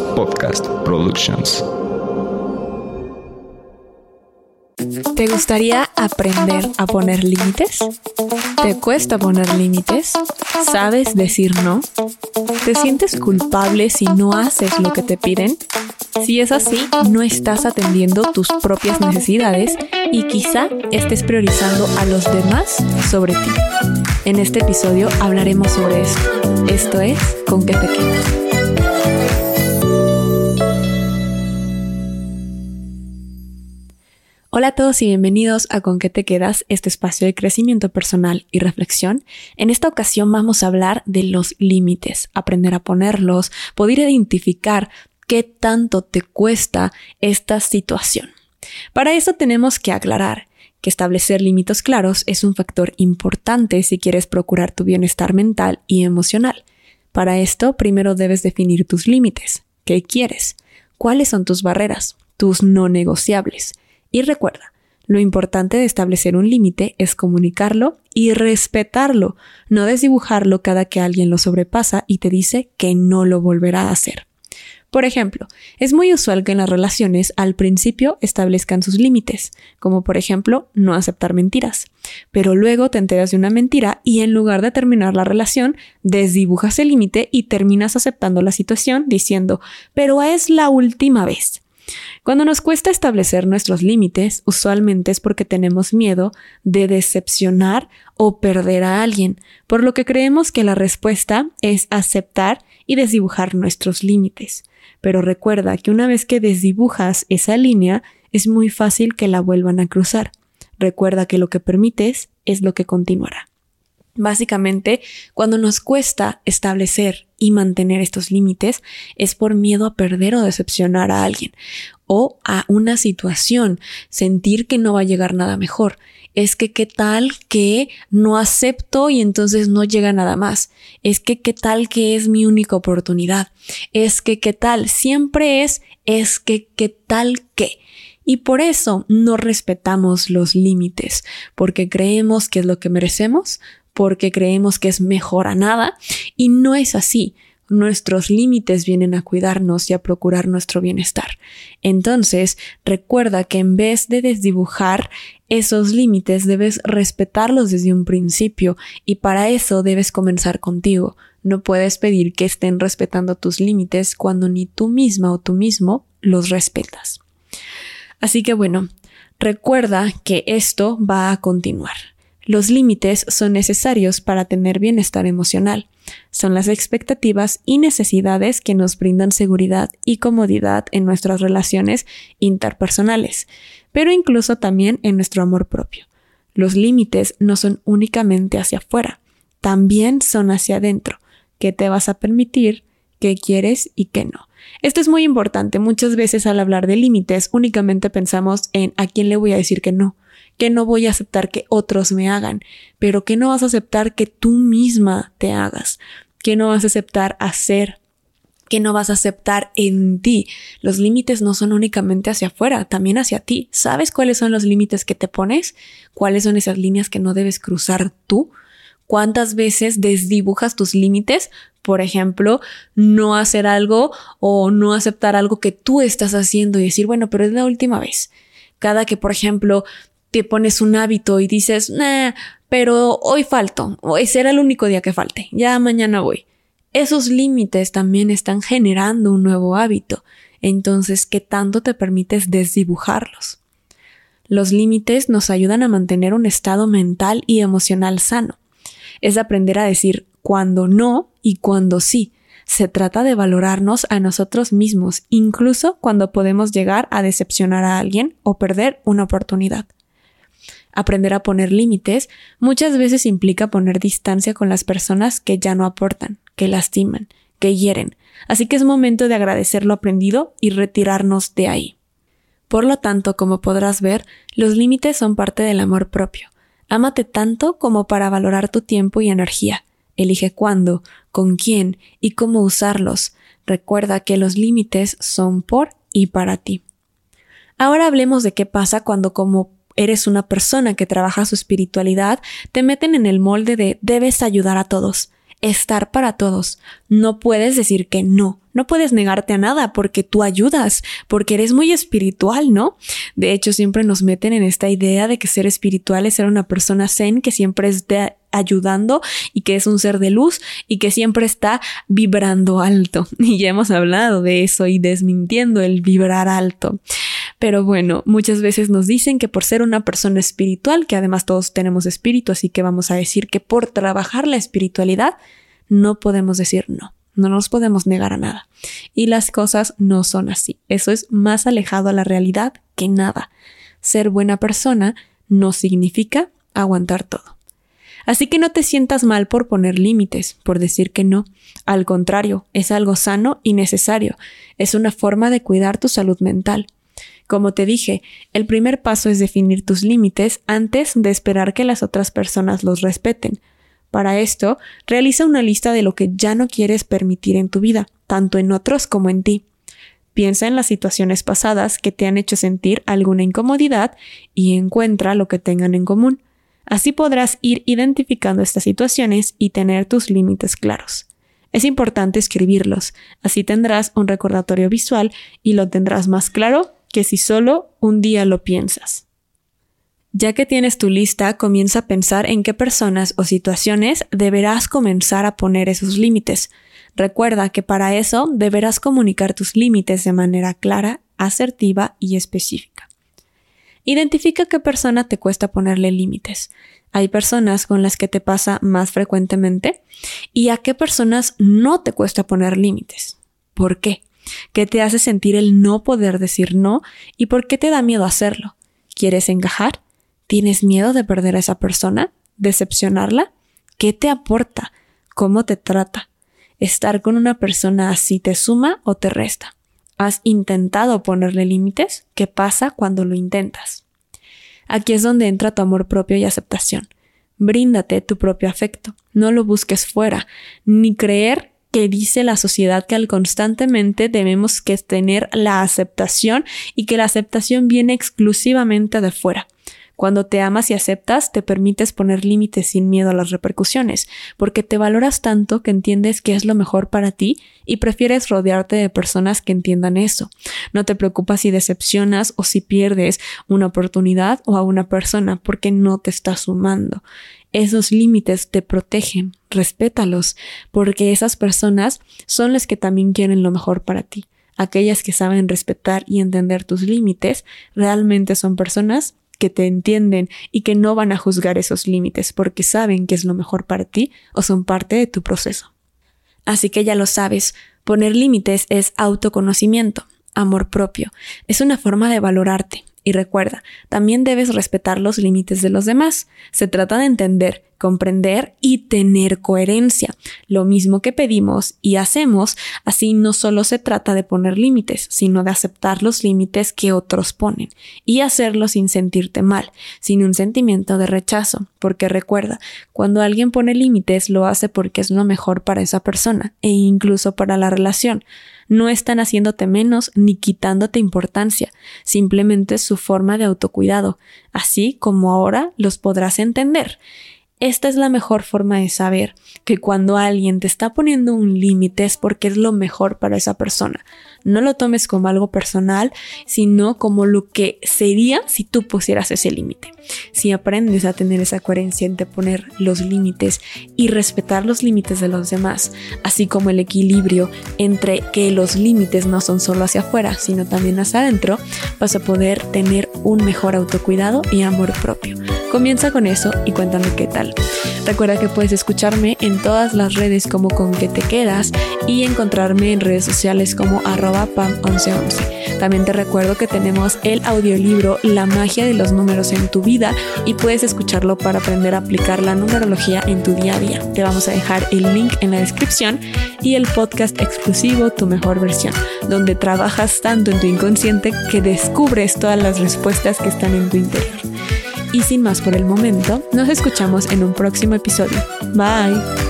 Podcast Productions. ¿Te gustaría aprender a poner límites? ¿Te cuesta poner límites? ¿Sabes decir no? ¿Te sientes culpable si no haces lo que te piden? Si es así, no estás atendiendo tus propias necesidades y quizá estés priorizando a los demás sobre ti. En este episodio hablaremos sobre esto. Esto es ¿Con qué te quedas? Hola a todos y bienvenidos a Con qué te quedas, este espacio de crecimiento personal y reflexión. En esta ocasión vamos a hablar de los límites, aprender a ponerlos, poder identificar qué tanto te cuesta esta situación. Para eso tenemos que aclarar que establecer límites claros es un factor importante si quieres procurar tu bienestar mental y emocional. Para esto, primero debes definir tus límites. ¿Qué quieres? ¿Cuáles son tus barreras? Tus no negociables. Y recuerda, lo importante de establecer un límite es comunicarlo y respetarlo, no desdibujarlo cada que alguien lo sobrepasa y te dice que no lo volverá a hacer. Por ejemplo, es muy usual que en las relaciones al principio establezcan sus límites, como por ejemplo no aceptar mentiras, pero luego te enteras de una mentira y en lugar de terminar la relación, desdibujas el límite y terminas aceptando la situación diciendo, pero es la última vez. Cuando nos cuesta establecer nuestros límites, usualmente es porque tenemos miedo de decepcionar o perder a alguien, por lo que creemos que la respuesta es aceptar y desdibujar nuestros límites. Pero recuerda que una vez que desdibujas esa línea, es muy fácil que la vuelvan a cruzar. Recuerda que lo que permites es lo que continuará. Básicamente, cuando nos cuesta establecer y mantener estos límites es por miedo a perder o decepcionar a alguien o a una situación, sentir que no va a llegar nada mejor. Es que qué tal que no acepto y entonces no llega nada más. Es que qué tal que es mi única oportunidad. Es que qué tal, siempre es, es que qué tal que. Y por eso no respetamos los límites, porque creemos que es lo que merecemos, porque creemos que es mejor a nada y no es así. Nuestros límites vienen a cuidarnos y a procurar nuestro bienestar. Entonces, recuerda que en vez de desdibujar esos límites, debes respetarlos desde un principio y para eso debes comenzar contigo. No puedes pedir que estén respetando tus límites cuando ni tú misma o tú mismo los respetas. Así que bueno, recuerda que esto va a continuar. Los límites son necesarios para tener bienestar emocional. Son las expectativas y necesidades que nos brindan seguridad y comodidad en nuestras relaciones interpersonales, pero incluso también en nuestro amor propio. Los límites no son únicamente hacia afuera, también son hacia adentro. ¿Qué te vas a permitir? ¿Qué quieres y qué no? Esto es muy importante. Muchas veces al hablar de límites únicamente pensamos en a quién le voy a decir que no que no voy a aceptar que otros me hagan, pero que no vas a aceptar que tú misma te hagas, que no vas a aceptar hacer que no vas a aceptar en ti. Los límites no son únicamente hacia afuera, también hacia ti. ¿Sabes cuáles son los límites que te pones? ¿Cuáles son esas líneas que no debes cruzar tú? ¿Cuántas veces desdibujas tus límites? Por ejemplo, no hacer algo o no aceptar algo que tú estás haciendo y decir, bueno, pero es la última vez. Cada que, por ejemplo, te pones un hábito y dices, nah, pero hoy falto, hoy será el único día que falte, ya mañana voy. Esos límites también están generando un nuevo hábito, entonces, ¿qué tanto te permites desdibujarlos? Los límites nos ayudan a mantener un estado mental y emocional sano. Es aprender a decir cuando no y cuando sí. Se trata de valorarnos a nosotros mismos, incluso cuando podemos llegar a decepcionar a alguien o perder una oportunidad. Aprender a poner límites muchas veces implica poner distancia con las personas que ya no aportan, que lastiman, que hieren, así que es momento de agradecer lo aprendido y retirarnos de ahí. Por lo tanto, como podrás ver, los límites son parte del amor propio. Ámate tanto como para valorar tu tiempo y energía. Elige cuándo, con quién y cómo usarlos. Recuerda que los límites son por y para ti. Ahora hablemos de qué pasa cuando como eres una persona que trabaja su espiritualidad, te meten en el molde de debes ayudar a todos. estar para todos. No puedes decir que no. No puedes negarte a nada porque tú ayudas, porque eres muy espiritual, ¿no? De hecho, siempre nos meten en esta idea de que ser espiritual es ser una persona zen que siempre esté ayudando y que es un ser de luz y que siempre está vibrando alto. Y ya hemos hablado de eso y desmintiendo el vibrar alto. Pero bueno, muchas veces nos dicen que por ser una persona espiritual, que además todos tenemos espíritu, así que vamos a decir que por trabajar la espiritualidad, no podemos decir no. No nos podemos negar a nada. Y las cosas no son así. Eso es más alejado a la realidad que nada. Ser buena persona no significa aguantar todo. Así que no te sientas mal por poner límites, por decir que no. Al contrario, es algo sano y necesario. Es una forma de cuidar tu salud mental. Como te dije, el primer paso es definir tus límites antes de esperar que las otras personas los respeten. Para esto, realiza una lista de lo que ya no quieres permitir en tu vida, tanto en otros como en ti. Piensa en las situaciones pasadas que te han hecho sentir alguna incomodidad y encuentra lo que tengan en común. Así podrás ir identificando estas situaciones y tener tus límites claros. Es importante escribirlos, así tendrás un recordatorio visual y lo tendrás más claro que si solo un día lo piensas. Ya que tienes tu lista, comienza a pensar en qué personas o situaciones deberás comenzar a poner esos límites. Recuerda que para eso deberás comunicar tus límites de manera clara, asertiva y específica. Identifica qué persona te cuesta ponerle límites. Hay personas con las que te pasa más frecuentemente y a qué personas no te cuesta poner límites. ¿Por qué? ¿Qué te hace sentir el no poder decir no y por qué te da miedo hacerlo? ¿Quieres encajar? ¿Tienes miedo de perder a esa persona? ¿Decepcionarla? ¿Qué te aporta? ¿Cómo te trata? ¿Estar con una persona así te suma o te resta? ¿Has intentado ponerle límites? ¿Qué pasa cuando lo intentas? Aquí es donde entra tu amor propio y aceptación. Bríndate tu propio afecto. No lo busques fuera, ni creer que dice la sociedad que al constantemente debemos que tener la aceptación y que la aceptación viene exclusivamente de fuera. Cuando te amas y aceptas, te permites poner límites sin miedo a las repercusiones, porque te valoras tanto que entiendes que es lo mejor para ti y prefieres rodearte de personas que entiendan eso. No te preocupas si decepcionas o si pierdes una oportunidad o a una persona porque no te está sumando. Esos límites te protegen, respétalos, porque esas personas son las que también quieren lo mejor para ti. Aquellas que saben respetar y entender tus límites realmente son personas que te entienden y que no van a juzgar esos límites porque saben que es lo mejor para ti o son parte de tu proceso. Así que ya lo sabes, poner límites es autoconocimiento, amor propio, es una forma de valorarte. Y recuerda, también debes respetar los límites de los demás. Se trata de entender comprender y tener coherencia. Lo mismo que pedimos y hacemos, así no solo se trata de poner límites, sino de aceptar los límites que otros ponen y hacerlo sin sentirte mal, sin un sentimiento de rechazo, porque recuerda, cuando alguien pone límites lo hace porque es lo mejor para esa persona e incluso para la relación. No están haciéndote menos ni quitándote importancia, simplemente su forma de autocuidado, así como ahora los podrás entender. Esta es la mejor forma de saber que cuando alguien te está poniendo un límite es porque es lo mejor para esa persona. No lo tomes como algo personal, sino como lo que sería si tú pusieras ese límite. Si aprendes a tener esa coherencia entre poner los límites y respetar los límites de los demás, así como el equilibrio entre que los límites no son solo hacia afuera, sino también hacia adentro, vas a poder tener un mejor autocuidado y amor propio. Comienza con eso y cuéntame qué tal. Recuerda que puedes escucharme en todas las redes como con que te quedas y encontrarme en redes sociales como arroba pam1111. También te recuerdo que tenemos el audiolibro La magia de los números en tu vida y puedes escucharlo para aprender a aplicar la numerología en tu día a día. Te vamos a dejar el link en la descripción y el podcast exclusivo Tu mejor versión, donde trabajas tanto en tu inconsciente que descubres todas las respuestas que están en tu interior. Y sin más por el momento, nos escuchamos en un próximo episodio. Bye.